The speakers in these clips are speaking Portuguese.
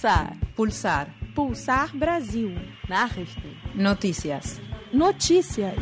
Pulsar. Pulsar. Pulsar Brasil. Nachrichten. Notícias. Notícias.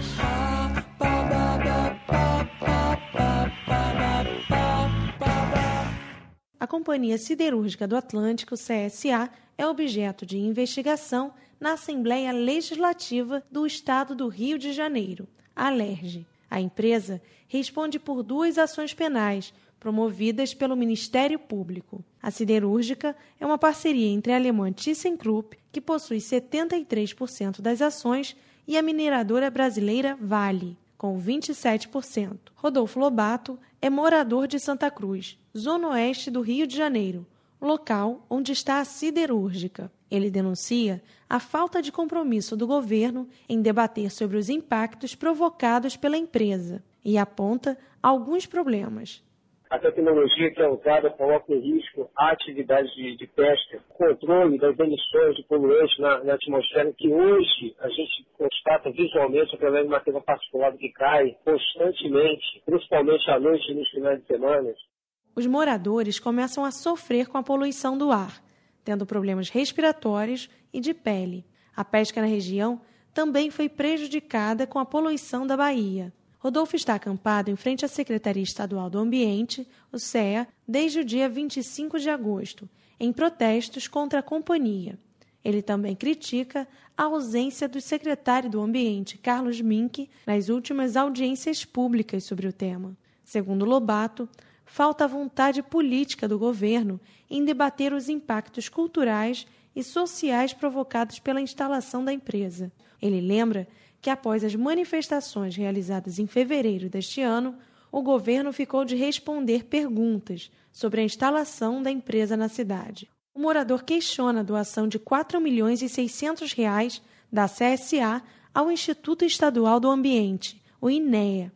A Companhia Siderúrgica do Atlântico, CSA, é objeto de investigação na Assembleia Legislativa do Estado do Rio de Janeiro, a LERJ. A empresa responde por duas ações penais promovidas pelo Ministério Público. A siderúrgica é uma parceria entre a alemã ThyssenKrupp, que possui 73% das ações, e a mineradora brasileira Vale, com 27%. Rodolfo Lobato é morador de Santa Cruz, zona oeste do Rio de Janeiro, local onde está a siderúrgica. Ele denuncia a falta de compromisso do governo em debater sobre os impactos provocados pela empresa e aponta alguns problemas a tecnologia que é usada coloca em risco a atividade de, de pesca, controle das emissões de poluentes na, na, atmosfera, que hoje a gente constata visualmente através de material particulado que cai constantemente, principalmente à noite e nos finais de semana. Os moradores começam a sofrer com a poluição do ar, tendo problemas respiratórios e de pele. A pesca na região também foi prejudicada com a poluição da Bahia. Rodolfo está acampado em frente à Secretaria Estadual do Ambiente, o CEA, desde o dia 25 de agosto, em protestos contra a companhia. Ele também critica a ausência do secretário do Ambiente, Carlos Mink, nas últimas audiências públicas sobre o tema. Segundo Lobato, falta vontade política do governo em debater os impactos culturais e sociais provocados pela instalação da empresa. Ele lembra que, após as manifestações realizadas em fevereiro deste ano, o governo ficou de responder perguntas sobre a instalação da empresa na cidade. O morador questiona a doação de 4 milhões e 600 reais da CSA ao Instituto Estadual do Ambiente, o INEA.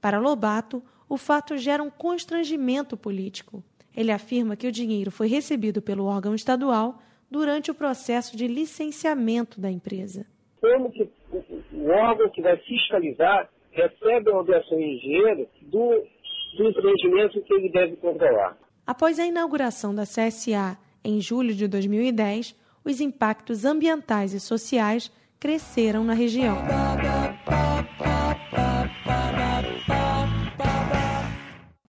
Para Lobato, o fato gera um constrangimento político. Ele afirma que o dinheiro foi recebido pelo órgão estadual durante o processo de licenciamento da empresa. Como que o órgão que vai fiscalizar recebe uma obrigação em dinheiro do, do empreendimento que ele deve controlar. Após a inauguração da CSA em julho de 2010, os impactos ambientais e sociais cresceram na região.